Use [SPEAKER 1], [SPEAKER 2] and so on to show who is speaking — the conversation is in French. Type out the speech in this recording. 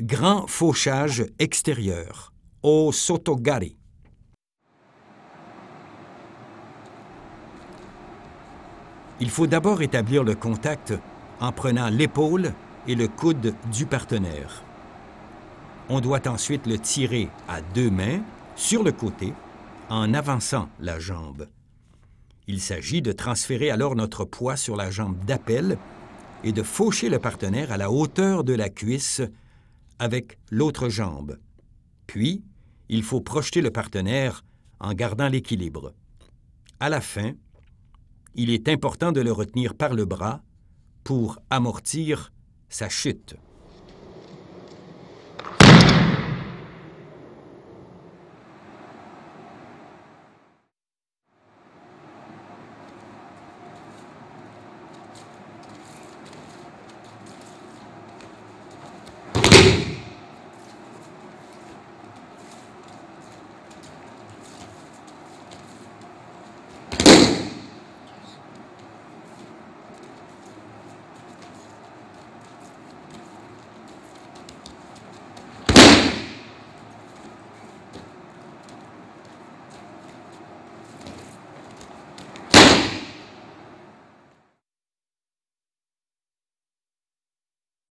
[SPEAKER 1] Grand fauchage extérieur. Au sotogari. Il faut d'abord établir le contact en prenant l'épaule et le coude du partenaire. On doit ensuite le tirer à deux mains sur le côté en avançant la jambe. Il s'agit de transférer alors notre poids sur la jambe d'appel et de faucher le partenaire à la hauteur de la cuisse avec l'autre jambe. Puis, il faut projeter le partenaire en gardant l'équilibre. À la fin, il est important de le retenir par le bras pour amortir sa chute.